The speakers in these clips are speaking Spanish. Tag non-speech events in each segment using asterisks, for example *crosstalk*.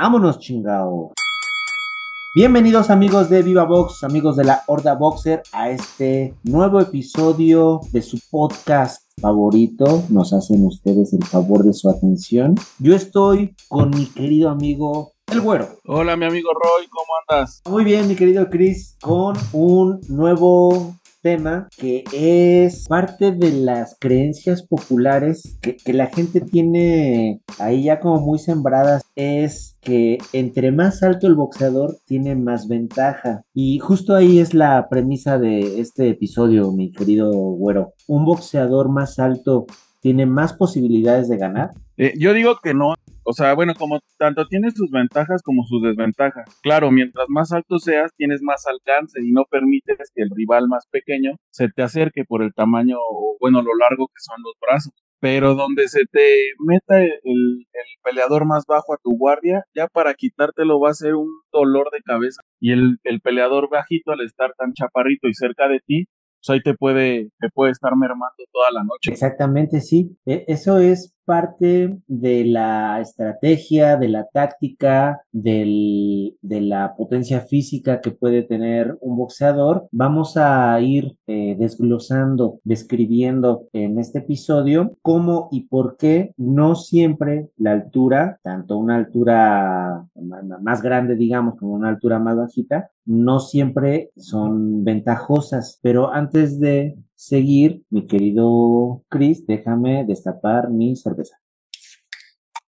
Vámonos, chingao. Bienvenidos amigos de Viva Box, amigos de la Horda Boxer, a este nuevo episodio de su podcast favorito. Nos hacen ustedes el favor de su atención. Yo estoy con mi querido amigo El Güero. Hola mi amigo Roy, ¿cómo andas? Muy bien, mi querido Chris, con un nuevo tema que es parte de las creencias populares que, la gente tiene ahí ya como muy sembradas es que entre más alto el boxeador tiene más ventaja. Y justo ahí es la premisa de este episodio mi querido güero. Un boxeador más alto tiene más posibilidades de ganar. Eh, yo digo que no o sea, bueno, como tanto tienes sus ventajas como sus desventajas. Claro, mientras más alto seas, tienes más alcance y no permites que el rival más pequeño se te acerque por el tamaño, o bueno, lo largo que son los brazos. Pero donde se te meta el, el peleador más bajo a tu guardia, ya para quitártelo va a ser un dolor de cabeza. Y el, el peleador bajito, al estar tan chaparrito y cerca de ti, pues ahí te puede, te puede estar mermando toda la noche. Exactamente, sí. E, eso es parte de la estrategia, de la táctica, de la potencia física que puede tener un boxeador. Vamos a ir eh, desglosando, describiendo en este episodio cómo y por qué no siempre la altura, tanto una altura más grande, digamos, como una altura más bajita, no siempre son ventajosas. Pero antes de seguir, mi querido Chris, déjame destapar mi cerveza.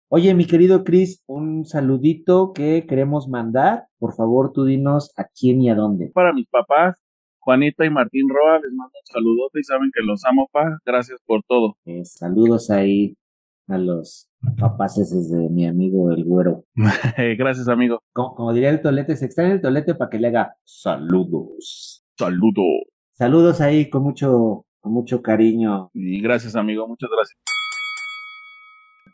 Oye, mi querido Chris, un saludito que queremos mandar. Por favor, tú dinos a quién y a dónde. Para mis papás, Juanita y Martín Roa, les mando un saludote y saben que los amo, pa. Gracias por todo. Eh, saludos ahí a los papás de mi amigo el güero. *laughs* Gracias, amigo. Como, como, diría el tolete, se extrae el tolete para que le haga saludos. Saludos. Saludos ahí con mucho, con mucho cariño. Y gracias, amigo, muchas gracias.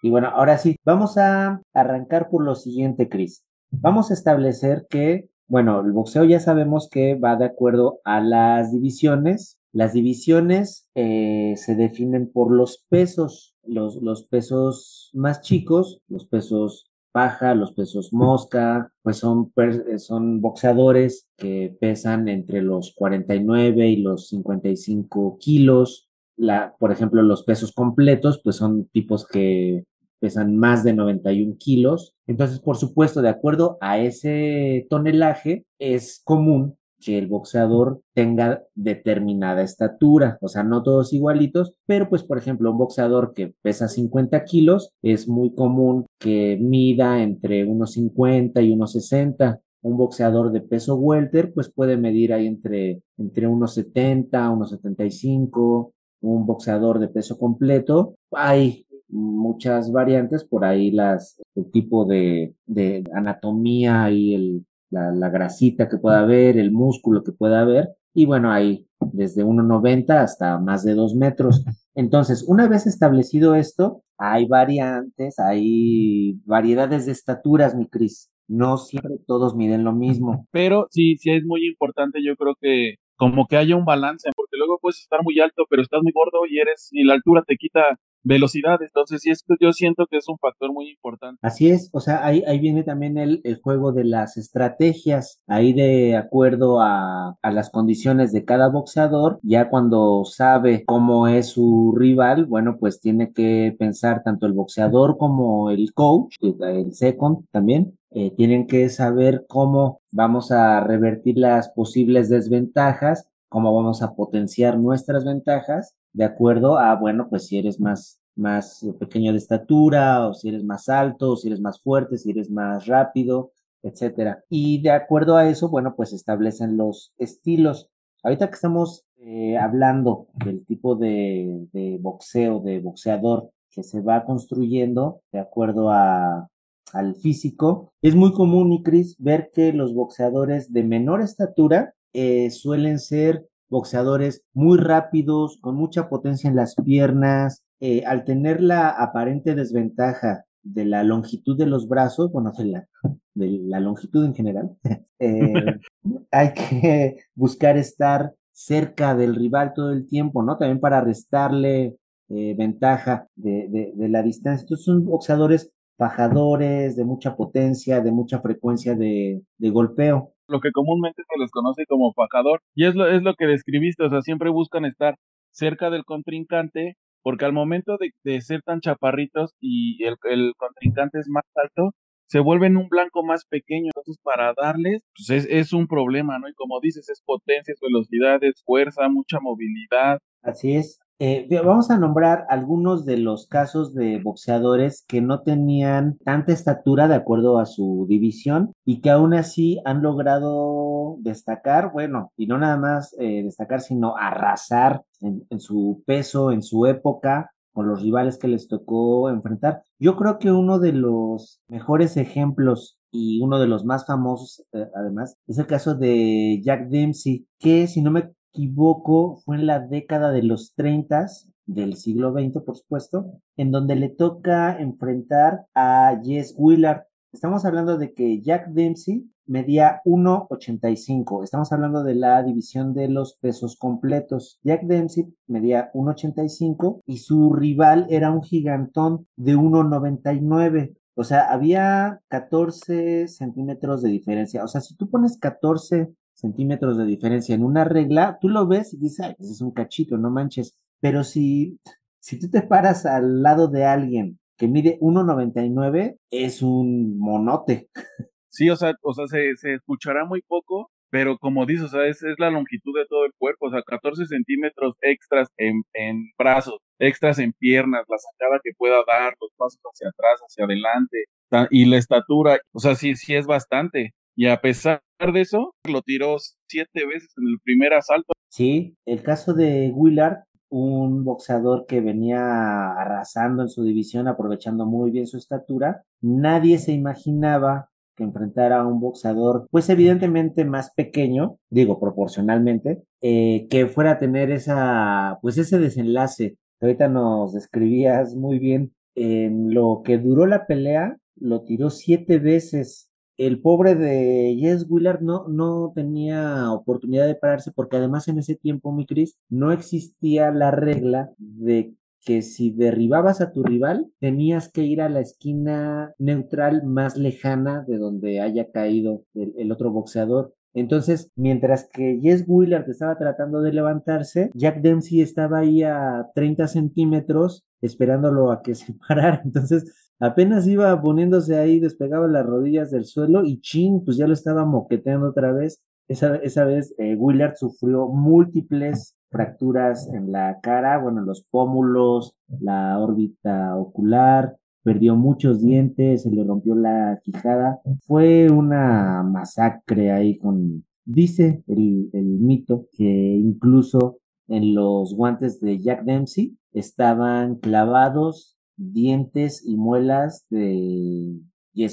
Y bueno, ahora sí, vamos a arrancar por lo siguiente, Chris. Vamos a establecer que, bueno, el boxeo ya sabemos que va de acuerdo a las divisiones. Las divisiones eh, se definen por los pesos, los, los pesos más chicos, los pesos paja, los pesos mosca, pues son, son boxeadores que pesan entre los 49 y los 55 kilos. La, por ejemplo, los pesos completos, pues son tipos que pesan más de 91 kilos. Entonces, por supuesto, de acuerdo a ese tonelaje, es común que el boxeador tenga determinada estatura, o sea, no todos igualitos, pero pues por ejemplo un boxeador que pesa 50 kilos es muy común que mida entre unos 50 y unos 60. Un boxeador de peso welter pues puede medir ahí entre, entre unos 70, unos 75. Un boxeador de peso completo, hay muchas variantes, por ahí las, el tipo de, de anatomía y el, la, la grasita que pueda haber, el músculo que pueda haber, y bueno, hay desde 1,90 hasta más de 2 metros. Entonces, una vez establecido esto, hay variantes, hay variedades de estaturas, mi Cris. No siempre todos miden lo mismo. Pero sí, sí es muy importante, yo creo que como que haya un balance, porque luego puedes estar muy alto, pero estás muy gordo y eres, y la altura te quita velocidad. Entonces, sí, es, yo siento que es un factor muy importante. Así es, o sea, ahí, ahí viene también el, el juego de las estrategias, ahí de acuerdo a, a las condiciones de cada boxeador, ya cuando sabe cómo es su rival, bueno, pues tiene que pensar tanto el boxeador como el coach, el second también, eh, tienen que saber cómo vamos a revertir las posibles desventajas, cómo vamos a potenciar nuestras ventajas de acuerdo a, bueno, pues si eres más, más pequeño de estatura, o si eres más alto, o si eres más fuerte, si eres más rápido, etcétera. Y de acuerdo a eso, bueno, pues establecen los estilos. Ahorita que estamos eh, hablando del tipo de, de boxeo, de boxeador que se va construyendo de acuerdo a, al físico, es muy común, Cris, ver que los boxeadores de menor estatura eh, suelen ser boxeadores muy rápidos, con mucha potencia en las piernas, eh, al tener la aparente desventaja de la longitud de los brazos, bueno, de la, de la longitud en general, *laughs* eh, *laughs* hay que buscar estar cerca del rival todo el tiempo, ¿no? También para restarle eh, ventaja de, de, de, la distancia. Estos son boxeadores fajadores, de mucha potencia, de mucha frecuencia de, de golpeo. Lo que comúnmente se les conoce como fajador. Y es lo, es lo que describiste, o sea, siempre buscan estar cerca del contrincante porque al momento de, de ser tan chaparritos y el, el, contrincante es más alto, se vuelven un blanco más pequeño. Entonces, para darles, pues es, es un problema, ¿no? Y como dices, es potencia, es velocidad, es fuerza, mucha movilidad. Así es. Eh, vamos a nombrar algunos de los casos de boxeadores que no tenían tanta estatura de acuerdo a su división y que aún así han logrado destacar, bueno, y no nada más eh, destacar, sino arrasar en, su peso, en su época, con los rivales que les tocó enfrentar. Yo creo que uno de los mejores ejemplos y uno de los más famosos, eh, además, es el caso de Jack Dempsey, que si no me equivoco, fue en la década de los 30 del siglo XX, por supuesto, en donde le toca enfrentar a Jess Willard. Estamos hablando de que Jack Dempsey medía 1,85. Estamos hablando de la división de los pesos completos. Jack Dempsey medía 1,85 y su rival era un gigantón de 1,99. O sea, había 14 centímetros de diferencia. O sea, si tú pones 14 centímetros de diferencia en una regla, tú lo ves y dices, ay, ese es un cachito, no manches. Pero si, si tú te paras al lado de alguien que mide 1,99, es un monote. Sí, o sea, o sea se, se escuchará muy poco, pero como dices, o sea, es, es, la longitud de todo el cuerpo, o sea, 14 centímetros extras en, en brazos, extras en piernas, la sacada que pueda dar, los pasos hacia atrás, hacia adelante, y la estatura, o sea, sí, sí es bastante. Y a pesar de eso, lo tiró siete veces en el primer asalto. Sí, el caso de Willard, un boxeador que venía arrasando en su división, aprovechando muy bien su estatura, nadie se imaginaba que enfrentara a un boxeador, pues evidentemente más pequeño, digo proporcionalmente, eh, que fuera a tener esa, pues ese desenlace. Ahorita nos describías muy bien en lo que duró la pelea, lo tiró siete veces el pobre de Jess Willard no, no tenía oportunidad de pararse porque además en ese tiempo, mi Cris, no existía la regla de que si derribabas a tu rival, tenías que ir a la esquina neutral más lejana de donde haya caído el, el otro boxeador. Entonces, mientras que Jess Willard estaba tratando de levantarse, Jack Dempsey estaba ahí a 30 centímetros esperándolo a que se *laughs* parara. Entonces, apenas iba poniéndose ahí, despegaba las rodillas del suelo y chin, pues ya lo estaba moqueteando otra vez. Esa, esa vez eh, Willard sufrió múltiples fracturas en la cara, bueno, los pómulos, la órbita ocular, perdió muchos dientes, se le rompió la quijada. Fue una masacre ahí con, dice el, el mito, que incluso en los guantes de Jack Dempsey estaban clavados dientes y muelas de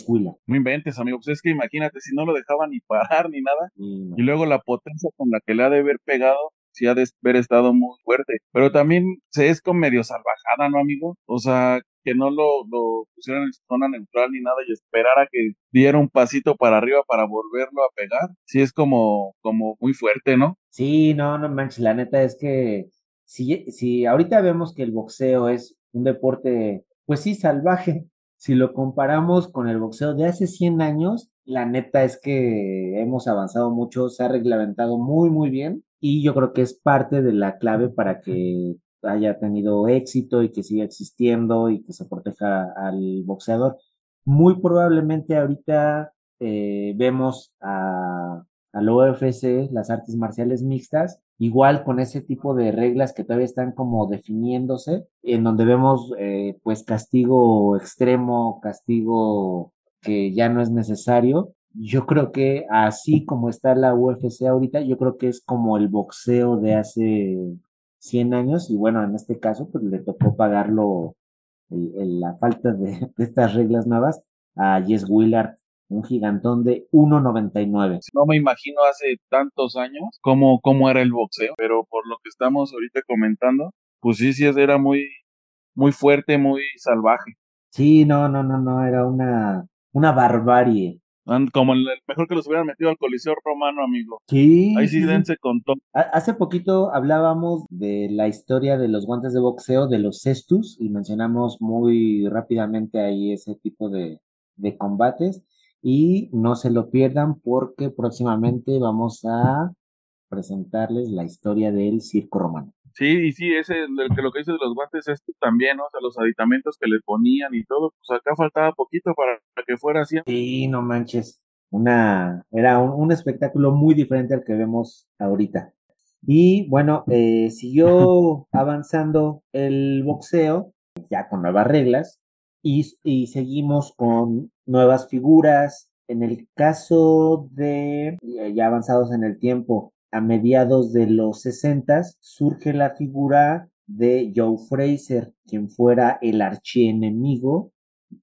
Willard. No inventes, amigo. Pues es que imagínate, si no lo dejaban ni parar ni nada. Y, y luego la potencia con la que le ha de haber pegado, sí ha de haber estado muy fuerte. Pero también se es con medio salvajada, ¿no, amigo? O sea, que no lo, lo pusieran en zona neutral ni nada y esperara que diera un pasito para arriba para volverlo a pegar. Sí es como, como muy fuerte, ¿no? Sí, no, no manches, la neta es que si, si ahorita vemos que el boxeo es un deporte, pues sí, salvaje, si lo comparamos con el boxeo de hace 100 años, la neta es que hemos avanzado mucho, se ha reglamentado muy, muy bien y yo creo que es parte de la clave para que haya tenido éxito y que siga existiendo y que se proteja al boxeador. Muy probablemente ahorita eh, vemos a, al UFC, las artes marciales mixtas, igual con ese tipo de reglas que todavía están como definiéndose, en donde vemos eh, pues castigo extremo, castigo que ya no es necesario. Yo creo que así como está la UFC ahorita, yo creo que es como el boxeo de hace 100 años y bueno, en este caso pues le tocó pagarlo el, la falta de, de, estas reglas nuevas a Jess Willard, un gigantón de 1.99. No me imagino hace tantos años cómo, cómo era el boxeo, pero por lo que estamos ahorita comentando, pues sí, sí, era muy, muy fuerte, muy salvaje. Sí, no, no, no, no, era una, una barbarie Como el, mejor que los hubieran metido al Coliseo Romano, amigo. Sí. Ahí sí, dense con todo. Hace poquito hablábamos de la historia de los guantes de boxeo, de los cestus, y mencionamos muy rápidamente ahí ese tipo de, de combates. Y no se lo pierdan porque próximamente vamos a presentarles la historia del circo romano. Sí, y sí, ese, que lo que dice de los guantes, esto también, ¿no? O sea, los aditamentos que le ponían y todo, pues acá faltaba poquito para que fuera así. Sí, no manches. Una, era un, espectáculo muy diferente al que vemos ahorita. Y bueno, eh, siguió *laughs* avanzando el boxeo, ya con nuevas reglas, y, seguimos con nuevas figuras. En el caso de, ya avanzados en el tiempo, a mediados de los 60 surge la figura de Joe Fraser, quien fuera el archienemigo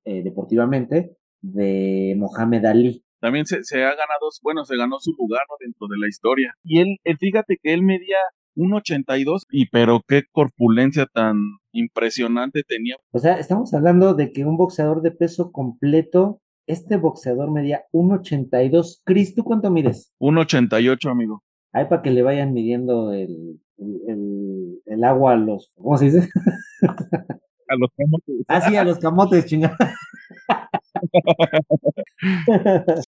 eh, deportivamente de Mohamed Ali. También se, ha ganado, bueno, se ganó su lugar dentro de la historia. Y él, fíjate que él medía 1.82 y pero qué corpulencia tan impresionante tenía. O sea, estamos hablando de que un boxeador de peso completo, este boxeador medía 1.82. Cris, ¿tú cuánto mides? 1.88, amigo. Ahí para que le vayan midiendo el, el, el, agua a los, ¿cómo se dice? *laughs* A los camotes. Ah, sí, a los camotes, chingada. *laughs*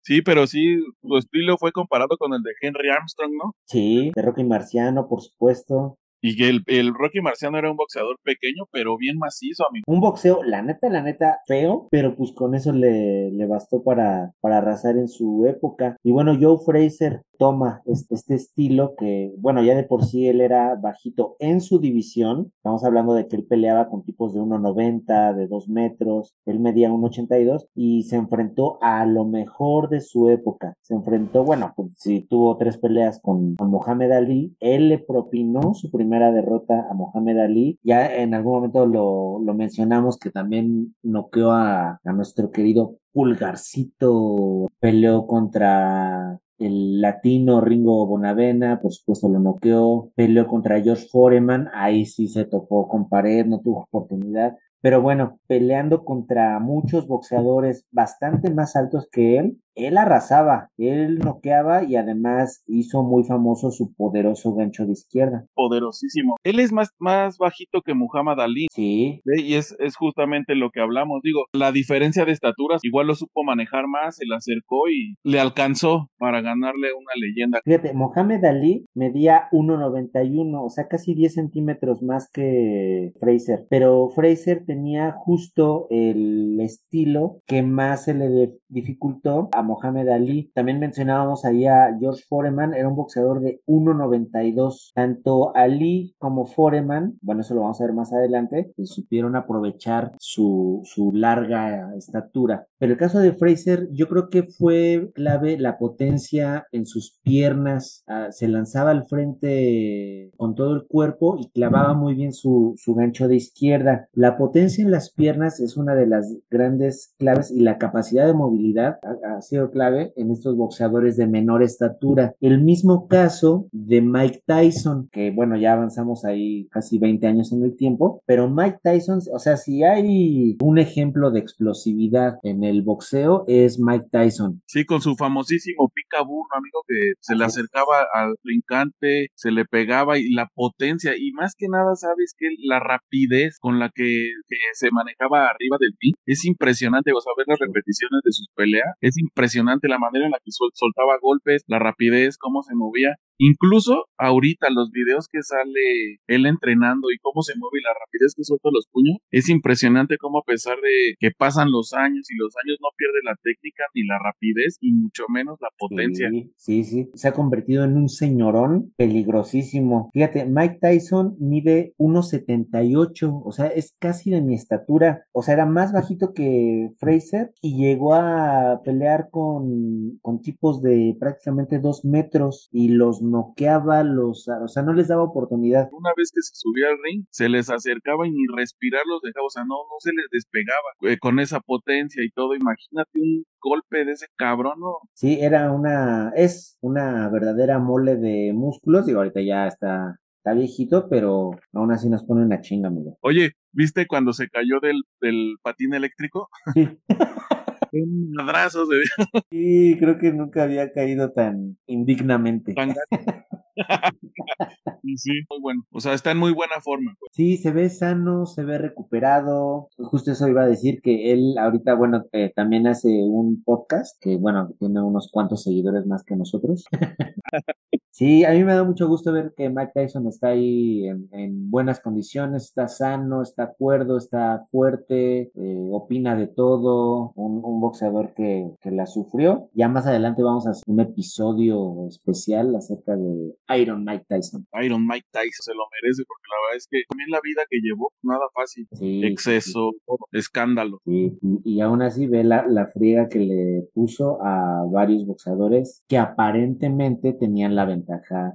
Sí, pero sí, su estilo fue comparado con el de Henry Armstrong, ¿no? Sí, de Rocky Marciano, por supuesto. Y que el, el, Rocky Marciano era un boxeador pequeño, pero bien macizo, amigo. Un boxeo, la neta, la neta, feo, pero pues con eso le, le bastó para, para arrasar en su época. Y bueno, Joe Fraser toma este, este estilo que, bueno, ya de por sí él era bajito en su división. Estamos hablando de que él peleaba con tipos de 1,90, de 2 metros, él medía 1,82 y se enfrentó a lo mejor de su época. Se enfrentó, bueno, pues si tuvo tres peleas con, con Mohamed Ali, él le propinó su primer derrota a Mohamed Ali. Ya en algún momento lo, lo mencionamos que también noqueó a, a nuestro querido Pulgarcito, peleó contra el latino Ringo Bonavena, por supuesto lo noqueó, peleó contra George Foreman, ahí sí se topó con pared, no tuvo oportunidad, pero bueno, peleando contra muchos boxeadores bastante más altos que él, él arrasaba, él noqueaba y además hizo muy famoso su poderoso gancho de izquierda. Poderosísimo. Él es más, más bajito que Muhammad Ali. Sí. Y es, es justamente lo que hablamos. Digo, la diferencia de estaturas, igual lo supo manejar más, se le acercó y le alcanzó para ganarle una leyenda. Fíjate, Muhammad Ali medía 1,91, o sea, casi 10 centímetros más que Fraser. Pero Fraser tenía justo el estilo que más se le dificultó a Mohamed Ali. También mencionábamos ahí a George Foreman, era un boxeador de 1.92. Tanto Ali como Foreman, bueno, eso lo vamos a ver más adelante, pues, supieron aprovechar su, su larga estatura. Pero el caso de Fraser, yo creo que fue clave la potencia en sus piernas, ah, se lanzaba al frente con todo el cuerpo y clavaba muy bien su, su gancho de izquierda. La potencia en las piernas es una de las grandes claves y la capacidad de movilidad ha, sido clave en estos boxeadores de menor estatura. El mismo caso de Mike Tyson, que bueno, ya avanzamos ahí casi 20 años en el tiempo, pero Mike Tyson, o sea, si hay un ejemplo de explosividad en el boxeo es Mike Tyson. Sí, con su famosísimo picaboo, amigo, que se le acercaba al brincante, se le pegaba y la potencia, y más que nada, sabes que la rapidez con la que, se manejaba arriba del pin es impresionante, o sea, ver las repeticiones de sus peleas, es impresionante la manera en la que soltaba golpes, la rapidez, cómo se movía. Incluso ahorita los videos que sale él entrenando y cómo se mueve y la rapidez que suelta los puños, es impresionante cómo a pesar de que pasan los años y los años no pierde la técnica ni la rapidez y mucho menos la potencia. Sí, sí, sí. Se ha convertido en un señorón peligrosísimo. Fíjate, Mike Tyson mide 1.78, o sea, es casi de mi estatura. O sea, era más bajito que Fraser y llegó a pelear con, con tipos de prácticamente dos metros y los noqueaba, los, o sea, no les daba oportunidad. Una vez que se subía al ring, se les acercaba y ni respirar los dejaba, o sea, no, no se les despegaba eh, con esa potencia y todo. Imagínate un golpe de ese cabrón, ¿no? Sí, era una, es una verdadera mole de músculos, y ahorita ya está está viejito, pero aún así nos pone una chinga, amigo. Oye, ¿viste cuando se cayó del, del patín eléctrico? Sí. *laughs* Un madrazo de... *laughs* Sí, creo que nunca había caído tan indignamente. *laughs* sí, muy bueno. O sea, está en muy buena forma. Pues. Sí, se ve sano, se ve recuperado. Justo eso iba a decir que él ahorita, bueno, eh, también hace un podcast que, bueno, tiene unos cuantos seguidores más que nosotros. *laughs* Sí, a mí me da mucho gusto ver que Mike Tyson está ahí en, buenas condiciones, está sano, está cuerdo, está fuerte, eh, opina de todo, un, boxeador que, que, la sufrió. Ya más adelante vamos a hacer un episodio especial acerca de Iron Mike Tyson. Iron Mike Tyson se lo merece porque la verdad es que también la vida que llevó, nada fácil. Exceso, escándalo. Sí, y, aún así ve la, la friega que le puso a varios boxeadores que aparentemente tenían la ventaja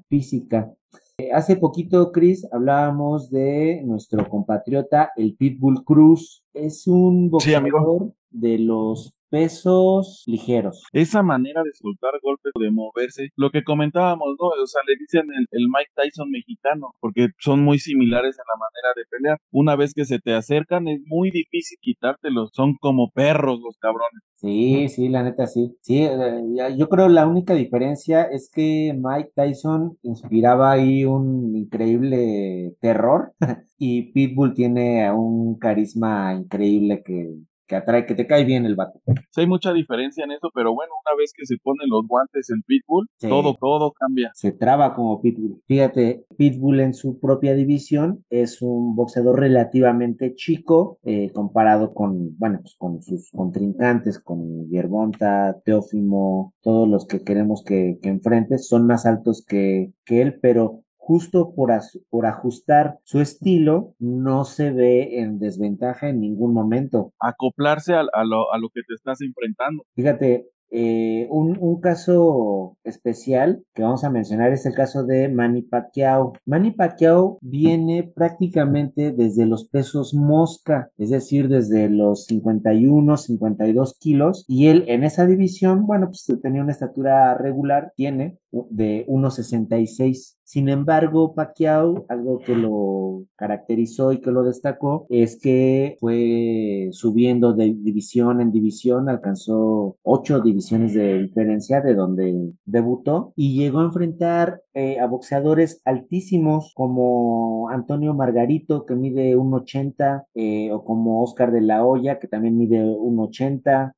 física. Eh, hace poquito, Chris, hablábamos de nuestro compatriota, el Pitbull Cruz. Es un boxeador de los pesos ligeros. Esa manera de soltar golpes, de moverse, lo que comentábamos, ¿no? O sea, le dicen el, Mike Tyson mexicano, porque son muy similares en la manera de pelear. Una vez que se te acercan, es muy difícil quitártelos, son como perros los cabrones. Sí, sí, la neta sí. Sí, eh, yo creo la única diferencia es que Mike Tyson inspiraba ahí un increíble terror *laughs* y Pitbull tiene un carisma increíble que que atrae, que te cae bien el vato. Sí, hay mucha diferencia en eso, pero bueno, una vez que se ponen los guantes en Pitbull, todo, todo cambia. Se traba como Pitbull. Fíjate, Pitbull en su propia división es un boxeador relativamente chico eh, comparado con, bueno, pues con sus contrincantes, con Yerbonta, Teófimo, todos los que queremos que, que enfrentes, son más altos que, que él, pero justo por, por ajustar su estilo, no se ve en desventaja en ningún momento. Acoplarse a, lo, a lo que te estás enfrentando. Fíjate, eh, un, un, caso especial que vamos a mencionar es el caso de Manny Pacquiao. Manny Pacquiao viene prácticamente desde los pesos mosca, es decir, desde los 51, 52 kilos, y él en esa división, bueno, pues tenía una estatura regular, tiene de 1,66. Sin embargo, Pacquiao, algo que lo caracterizó y que lo destacó, es que fue subiendo de división en división, alcanzó ocho divisiones de diferencia de donde debutó y llegó a enfrentar eh, a boxeadores altísimos como Antonio Margarito, que mide 1,80, eh, o como Oscar de la Hoya, que también mide 1,80.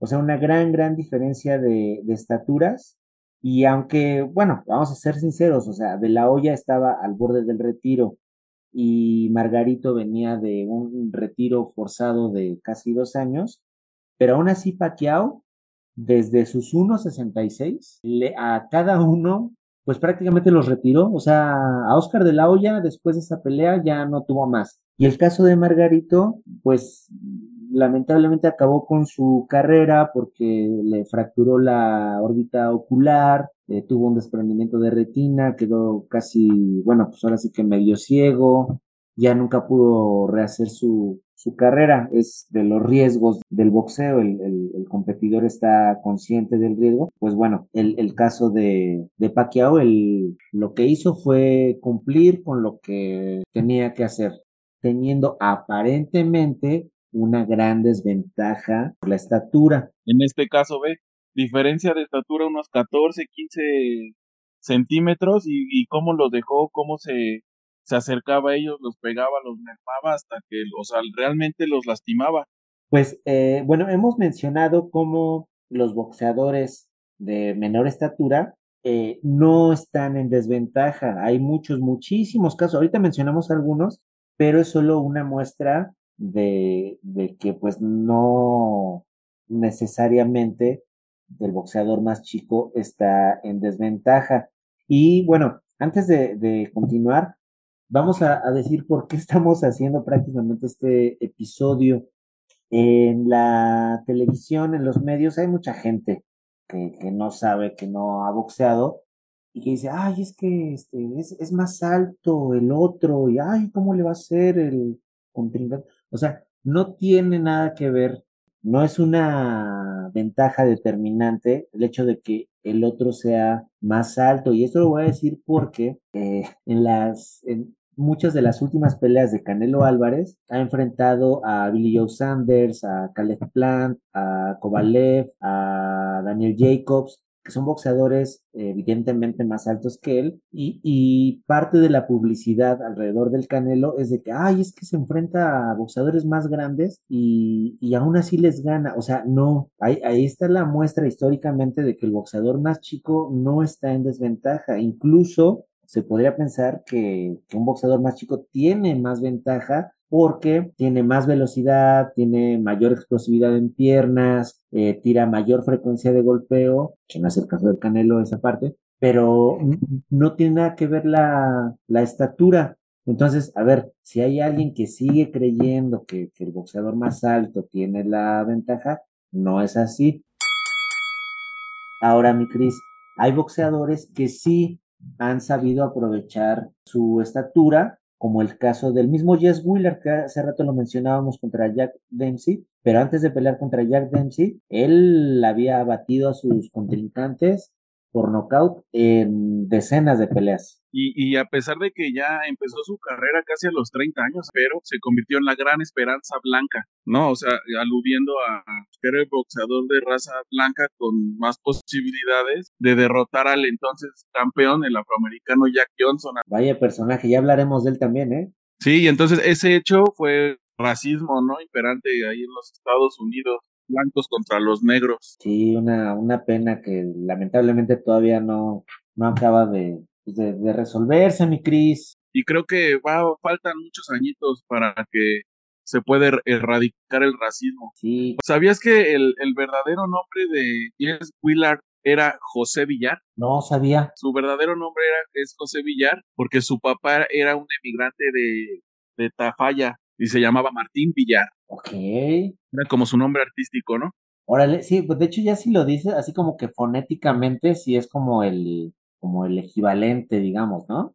O sea, una gran, gran diferencia de, de estaturas y aunque, bueno, vamos a ser sinceros, o sea, De La Hoya estaba al borde del retiro y Margarito venía de un retiro forzado de casi dos años, pero aún así Pacquiao, desde sus 1.66, a cada uno, pues prácticamente los retiró, o sea, a Oscar de la Hoya después de esa pelea ya no tuvo más. Y el caso de Margarito, pues lamentablemente acabó con su carrera porque le fracturó la órbita ocular, eh, tuvo un desprendimiento de retina, quedó casi, bueno, pues ahora sí que medio ciego, ya nunca pudo rehacer su, su carrera. Es de los riesgos del boxeo, el, el, competidor está consciente del riesgo. Pues bueno, el, el caso de, de Pacquiao, el, lo que hizo fue cumplir con lo que tenía que hacer, teniendo aparentemente una gran desventaja por la estatura. En este caso, ve, diferencia de estatura unos 14, 15 centímetros y, y cómo los dejó, cómo se, se acercaba a ellos, los pegaba, los mermaba hasta que, o sea, realmente los lastimaba. Pues, eh, bueno, hemos mencionado cómo los boxeadores de menor estatura eh, no están en desventaja. Hay muchos, muchísimos casos. Ahorita mencionamos algunos, pero es solo una muestra de, de que pues no necesariamente el boxeador más chico está en desventaja. Y bueno, antes de, continuar, vamos a, a, decir por qué estamos haciendo prácticamente este episodio. En la televisión, en los medios, hay mucha gente que, que no sabe, que no ha boxeado y que dice, ay, es que este, es, es más alto el otro, y ay, ¿cómo le va a ser el contrincante? O sea, no tiene nada que ver, no es una ventaja determinante el hecho de que el otro sea más alto. Y esto lo voy a decir porque eh, en las, muchas de las últimas peleas de Canelo Álvarez ha enfrentado a Billy Joe Sanders, a Caleb Plant, a Kovalev, a Daniel Jacobs, que son boxeadores evidentemente más altos que él, y, parte de la publicidad alrededor del Canelo es de que, ay, es que se enfrenta a boxeadores más grandes y, y aún así les gana. O sea, no, ahí, ahí está la muestra históricamente de que el boxeador más chico no está en desventaja. Incluso se podría pensar que, que un boxeador más chico tiene más ventaja porque tiene más velocidad, tiene mayor explosividad en piernas, eh, tira mayor frecuencia de golpeo, que no es el caso del Canelo esa parte, pero no tiene nada que ver la, la estatura. Entonces, a ver, si hay alguien que sigue creyendo que, que el boxeador más alto tiene la ventaja, no es así. Ahora, mi Cris, hay boxeadores que sí han sabido aprovechar su estatura como el caso del mismo Jess Wheeler, que hace rato lo mencionábamos contra Jack Dempsey, pero antes de pelear contra Jack Dempsey, él había batido a sus contrincantes por nocaut en decenas de peleas. Y, a pesar de que ya empezó su carrera casi a los 30 años, pero se convirtió en la gran esperanza blanca, ¿no? O sea, aludiendo a ser el boxeador de raza blanca con más posibilidades de derrotar al entonces campeón, el afroamericano Jack Johnson. Vaya personaje, ya hablaremos de él también, ¿eh? Sí, y entonces ese hecho fue racismo, ¿no? Imperante ahí en los Estados Unidos blancos contra los negros. Sí, una, una pena que lamentablemente todavía no, no acaba de, pues, de, resolverse, mi Cris. Y creo que va, faltan muchos añitos para que se pueda er, erradicar el racismo. Sí. ¿Sabías que el, el verdadero nombre de Jess Willard era José Villar? No sabía. Su verdadero nombre era, es José Villar porque su papá era un emigrante de, de Tafalla y se llamaba Martín Villar. Ok. Era como su nombre artístico, ¿no? Órale, sí, pues de hecho ya si lo dices, así como que fonéticamente sí es como el, como el equivalente, digamos, ¿no?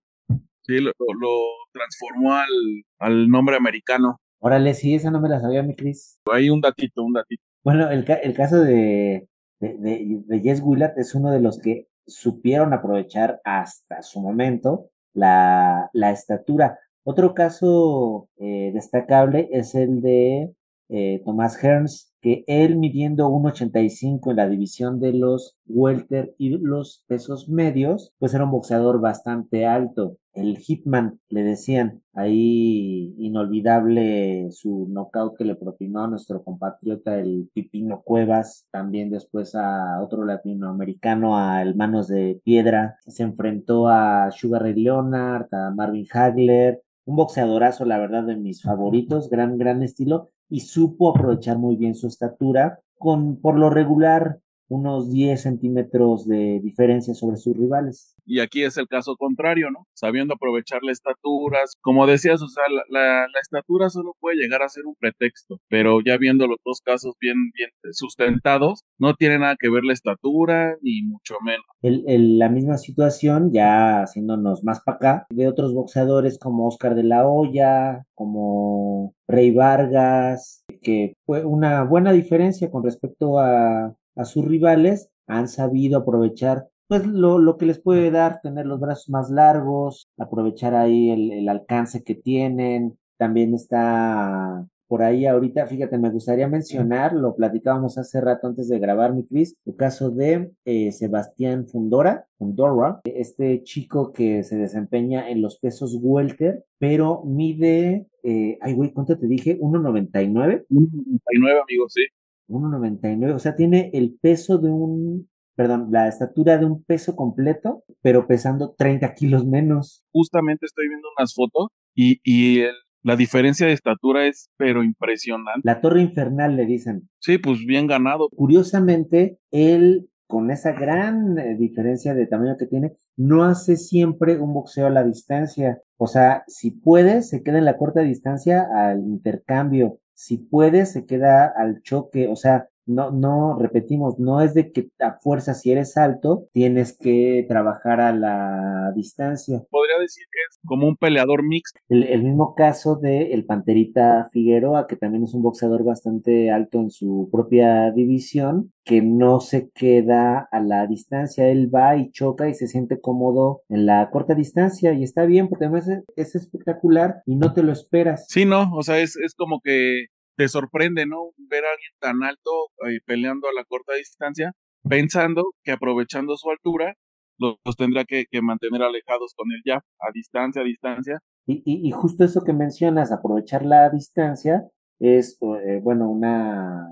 Sí, lo, lo transformó al, al nombre americano. Órale, sí, esa no me la sabía mi Cris. Hay un datito, un datito. Bueno, el, el caso de, de, de, de Jess Willard es uno de los que supieron aprovechar hasta su momento la, la estatura. Otro caso eh, destacable es el de eh, Tomás Hearns, que él midiendo 1.85 en la división de los welter y los pesos medios, pues era un boxeador bastante alto. El Hitman, le decían, ahí inolvidable su knockout que le propinó a nuestro compatriota el Pipino Cuevas, también después a otro latinoamericano, a el Manos de Piedra, se enfrentó a Sugar Ray Leonard, a Marvin Hagler, un boxeadorazo, la verdad, de mis favoritos, gran, gran estilo, y supo aprovechar muy bien su estatura, con por lo regular unos 10 centímetros de diferencia sobre sus rivales. Y aquí es el caso contrario, ¿no? Sabiendo aprovechar la estatura, como decías, o sea, la, estatura solo puede llegar a ser un pretexto, pero ya viendo los dos casos bien, bien sustentados, no tiene nada que ver la estatura, ni mucho menos. El, la misma situación, ya haciéndonos más para acá, de otros boxeadores como Oscar de la Hoya, como Rey Vargas, que fue una buena diferencia con respecto a a sus rivales, han sabido aprovechar pues lo, lo que les puede dar tener los brazos más largos, aprovechar ahí el, el alcance que tienen. También está por ahí ahorita, fíjate, me gustaría mencionar, lo platicábamos hace rato antes de grabar, mi Cris, el caso de eh, Sebastián Fundora, Fundora, este chico que se desempeña en los pesos welter, pero mide, eh, ay güey, ¿cuánto te dije? 1.99. 1.99, amigo, sí. 1,99, o sea, tiene el peso de un, perdón, la estatura de un peso completo, pero pesando 30 kilos menos. Justamente estoy viendo unas fotos y, y la diferencia de estatura es pero impresionante. La torre infernal le dicen. Sí, pues bien ganado. Curiosamente, él con esa gran eh, diferencia de tamaño que tiene, no hace siempre un boxeo a la distancia. O sea, si puede, se queda en la corta distancia al intercambio si puede, se queda al choque, o sea, no, no, repetimos, no es de que a fuerza si eres alto tienes que trabajar a la distancia. Podría decir que es como un peleador mixto. El, mismo caso de el Panterita Figueroa, que también es un boxeador bastante alto en su propia división, que no se queda a la distancia, él va y choca y se siente cómodo en la corta distancia y está bien porque además es, espectacular y no te lo esperas. Sí, no, o sea, es, es como que te sorprende, ¿no? Ver a alguien tan alto eh, peleando a la corta distancia, pensando que aprovechando su altura, los, tendrá que, mantener alejados con él ya, a distancia, a distancia. Y, y, justo eso que mencionas, aprovechar la distancia, es, eh, bueno, una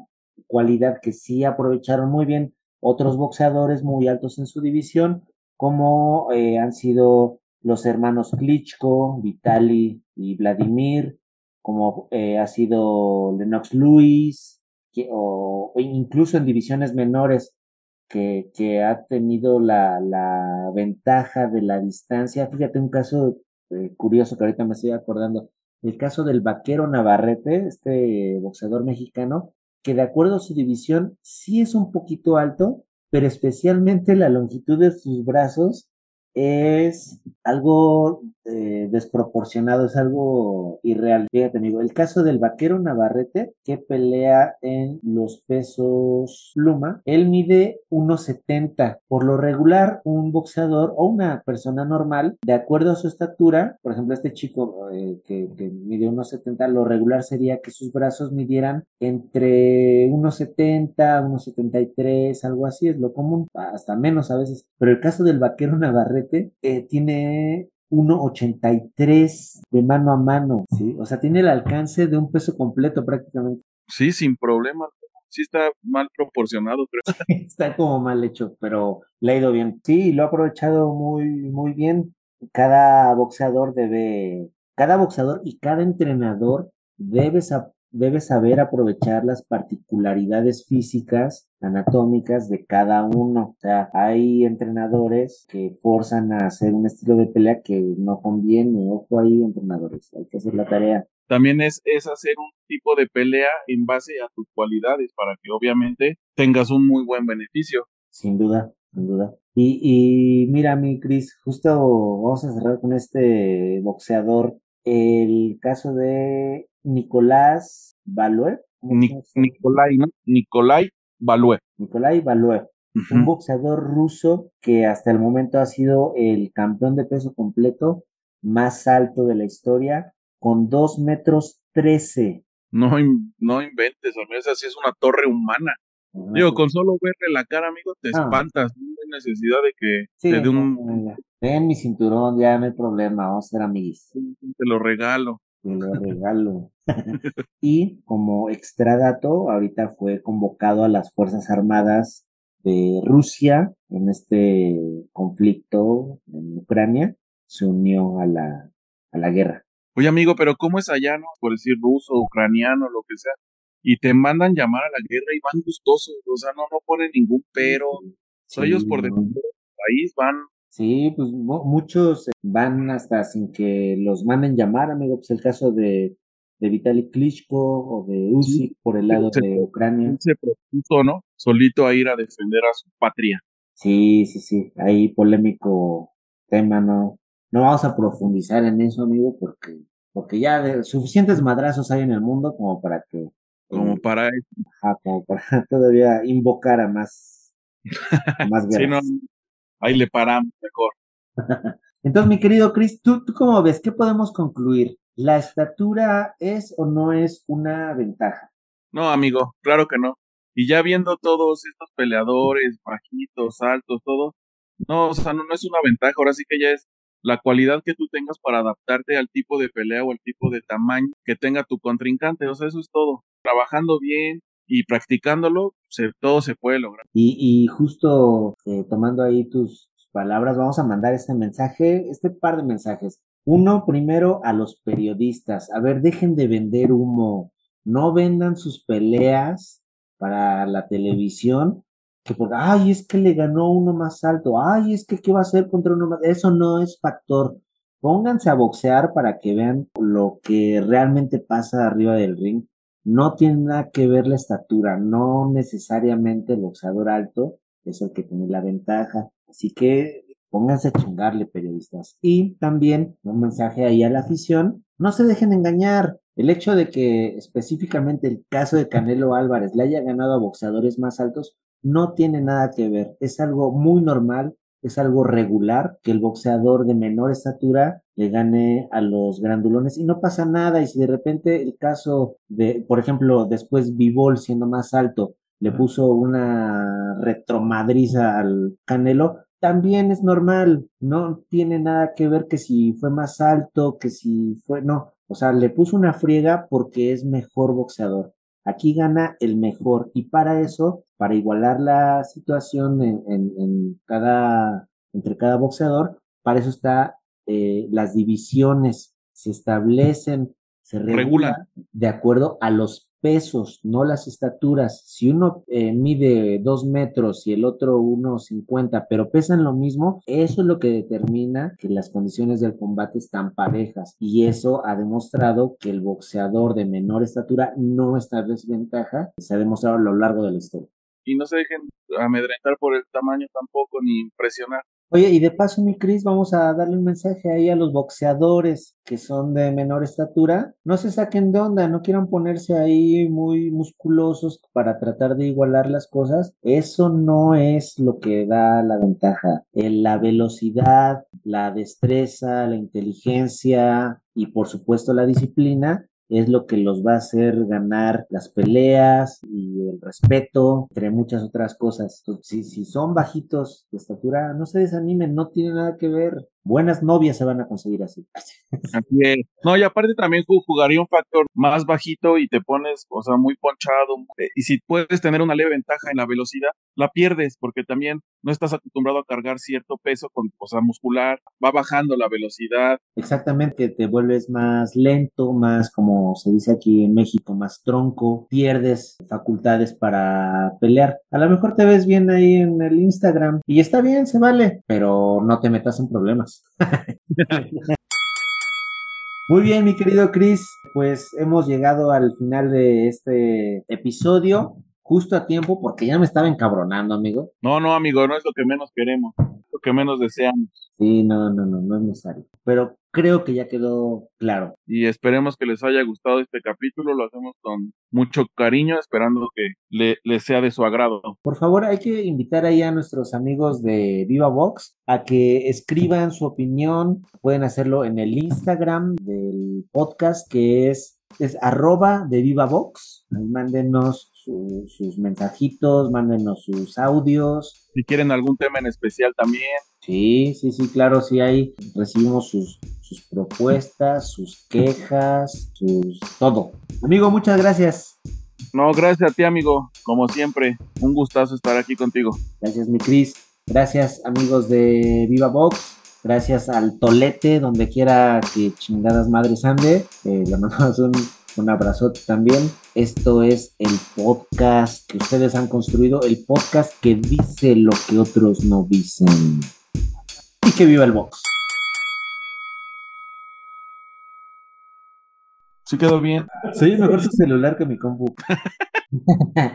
cualidad que sí aprovecharon muy bien otros boxeadores muy altos en su división, como eh, han sido los hermanos Klitschko, Vitali y Vladimir, como eh, ha sido Lennox Lewis, o, incluso en divisiones menores, que, que ha tenido la, la, ventaja de la distancia. Fíjate un caso eh, curioso que ahorita me estoy acordando. El caso del vaquero Navarrete, este boxeador mexicano, que de acuerdo a su división sí es un poquito alto, pero especialmente la longitud de sus brazos es algo eh, desproporcionado, es algo irreal. Fíjate, amigo, el caso del vaquero Navarrete que pelea en los pesos pluma, él mide 1,70. Por lo regular, un boxeador o una persona normal, de acuerdo a su estatura, por ejemplo, este chico eh, que, que mide 1,70, lo regular sería que sus brazos midieran entre 1,70, 1,73, algo así, es lo común, hasta menos a veces. Pero el caso del vaquero Navarrete, eh, tiene 1.83 de mano a mano, ¿sí? O sea, tiene el alcance de un peso completo prácticamente. Sí, sin problema. Sí está mal proporcionado, creo. *laughs* está como mal hecho, pero le ha ido bien. Sí, lo ha aprovechado muy, muy bien. Cada boxeador debe, cada boxeador y cada entrenador debe debe saber aprovechar las particularidades físicas, anatómicas de cada uno. O sea, hay entrenadores que forzan a hacer un estilo de pelea que no conviene. Ojo ahí, entrenadores, hay que hacer la tarea. También es, es hacer un tipo de pelea en base a tus cualidades para que obviamente tengas un muy buen beneficio. Sin duda, sin duda. Y, y mira, mi Cris, justo vamos a cerrar con este boxeador. El caso de Nicolás Value. Nicolai, ¿no? Nicolai Value. Nicolai Value. Un boxeador ruso que hasta el momento ha sido el campeón de peso completo más alto de la historia, con dos metros trece. No, no inventes, amigo, esa sí es una torre humana. Digo, con solo verle la cara, amigo, te ah. espantas. No hay necesidad de que sí, te dé un. Ven mi cinturón, ya no hay problema, vamos a ser. Te lo regalo lo regalo. *laughs* y como extra dato, ahorita fue convocado a las Fuerzas Armadas de Rusia en este conflicto en Ucrania, se unió a la, a la guerra. Oye amigo, pero ¿cómo es allá, no? Por decir ruso, ucraniano, lo que sea. Y te mandan llamar a la guerra y van gustosos, o sea, no, no ponen ningún pero. ellos por defender el país van Sí, pues muchos van hasta sin que los manden llamar, amigo. Pues el caso de, de Vitaly Klitschko o de Usyk por el lado de Ucrania. Se propuso, ¿no? Solito a ir a defender a su patria. Sí, sí, sí. Ahí polémico tema, ¿no? No vamos a profundizar en eso, amigo, porque, porque ya de, suficientes madrazos hay en el mundo como para que. Como eh, para. como para *laughs* todavía invocar a más, más guerras. *laughs* Sí, no, ahí le paramos mejor. *laughs* Entonces, mi querido Chris, ¿tú, ¿tú cómo ves? ¿Qué podemos concluir? ¿La estatura es o no es una ventaja? No, amigo, claro que no. Y ya viendo todos estos peleadores, bajitos, altos, todo, no, o sea, no, no es una ventaja, ahora sí que ya es la cualidad que tú tengas para adaptarte al tipo de pelea o al tipo de tamaño que tenga tu contrincante, o sea, eso es todo. Trabajando bien, y practicándolo, todo se puede lograr. Y, y justo eh, tomando ahí tus palabras, vamos a mandar este mensaje, este par de mensajes. Uno, primero a los periodistas. A ver, dejen de vender humo. No vendan sus peleas para la televisión. Que por, ay, es que le ganó uno más alto. Ay, es que qué va a hacer contra uno más. Eso no es factor. Pónganse a boxear para que vean lo que realmente pasa arriba del ring no tiene nada que ver la estatura, no necesariamente el boxeador alto es el que tiene la ventaja. Así que pónganse a chingarle, periodistas. Y también un mensaje ahí a la afición, no se dejen engañar. El hecho de que específicamente el caso de Canelo Álvarez le haya ganado a boxeadores más altos no tiene nada que ver. Es algo muy normal, es algo regular que el boxeador de menor estatura le gane a los grandulones y no pasa nada. Y si de repente el caso de, por ejemplo, después Vivol siendo más alto le puso una retromadriza al Canelo, también es normal, no tiene nada que ver que si fue más alto, que si fue, no, o sea, le puso una friega porque es mejor boxeador. Aquí gana el mejor. Y para eso, para igualar la situación en, en, cada, entre cada boxeador, para eso está eh, las divisiones, se establecen, se regulan. de acuerdo a los pesos, no las estaturas. Si uno eh, mide dos metros y el otro uno cincuenta, pero pesan lo mismo, eso es lo que determina que las condiciones del combate están parejas. Y eso ha demostrado que el boxeador de menor estatura no está en desventaja. Se ha demostrado a lo largo de la historia. Y no se dejen amedrentar por el tamaño tampoco, ni impresionar. Oye, y de paso, mi Cris, vamos a darle un mensaje ahí a los boxeadores que son de menor estatura. No se saquen de onda, no quieran ponerse ahí muy musculosos para tratar de igualar las cosas. Eso no es lo que da la ventaja. La velocidad, la destreza, la inteligencia y por supuesto la disciplina es lo que los va a hacer ganar las peleas y el respeto, entre muchas otras cosas. si, si son bajitos de estatura, no se desanimen, no tiene nada que ver buenas novias se van a conseguir así. *laughs* Así es. No, y aparte también jugaría un factor más bajito y te pones, o sea, muy ponchado. Eh, y si puedes tener una leve ventaja en la velocidad, la pierdes porque también no estás acostumbrado a cargar cierto peso con, o sea, muscular, va bajando la velocidad. Exactamente, te vuelves más lento, más, como se dice aquí en México, más tronco, pierdes facultades para pelear. A lo mejor te ves bien ahí en el Instagram y está bien, se vale, pero no te metas en problemas. *laughs* Muy bien, mi querido Chris, pues hemos llegado al final de este episodio, justo a tiempo, porque ya me estaba encabronando, amigo. No, no, amigo, no es lo que menos queremos, lo que menos deseamos. Sí, no, no, no, no es necesario. Pero creo que ya quedó claro. Y esperemos que les haya gustado este capítulo, lo hacemos con mucho cariño, esperando que le, les sea de su agrado. Por favor, hay que invitar ahí a nuestros amigos de Viva Vox a que escriban su opinión, pueden hacerlo en el Instagram del podcast que es, es arroba de Viva Vox, mándenos sus mensajitos, mándenos sus audios. Si quieren algún tema en especial también. Sí, sí, sí, claro, sí, ahí recibimos sus, sus propuestas, sus quejas, sus todo. Amigo, muchas gracias. No, gracias a ti, amigo. Como siempre, un gustazo estar aquí contigo. Gracias, mi Cris. Gracias, amigos de Viva Box. Gracias al Tolete, donde quiera que chingadas madres ande. Eh, le mandamos un, un abrazote también. Esto es el podcast que ustedes han construido, el podcast que dice lo que otros no dicen. Y que viva el box. Sí quedó bien. Soy mejor su celular que mi compu. *laughs*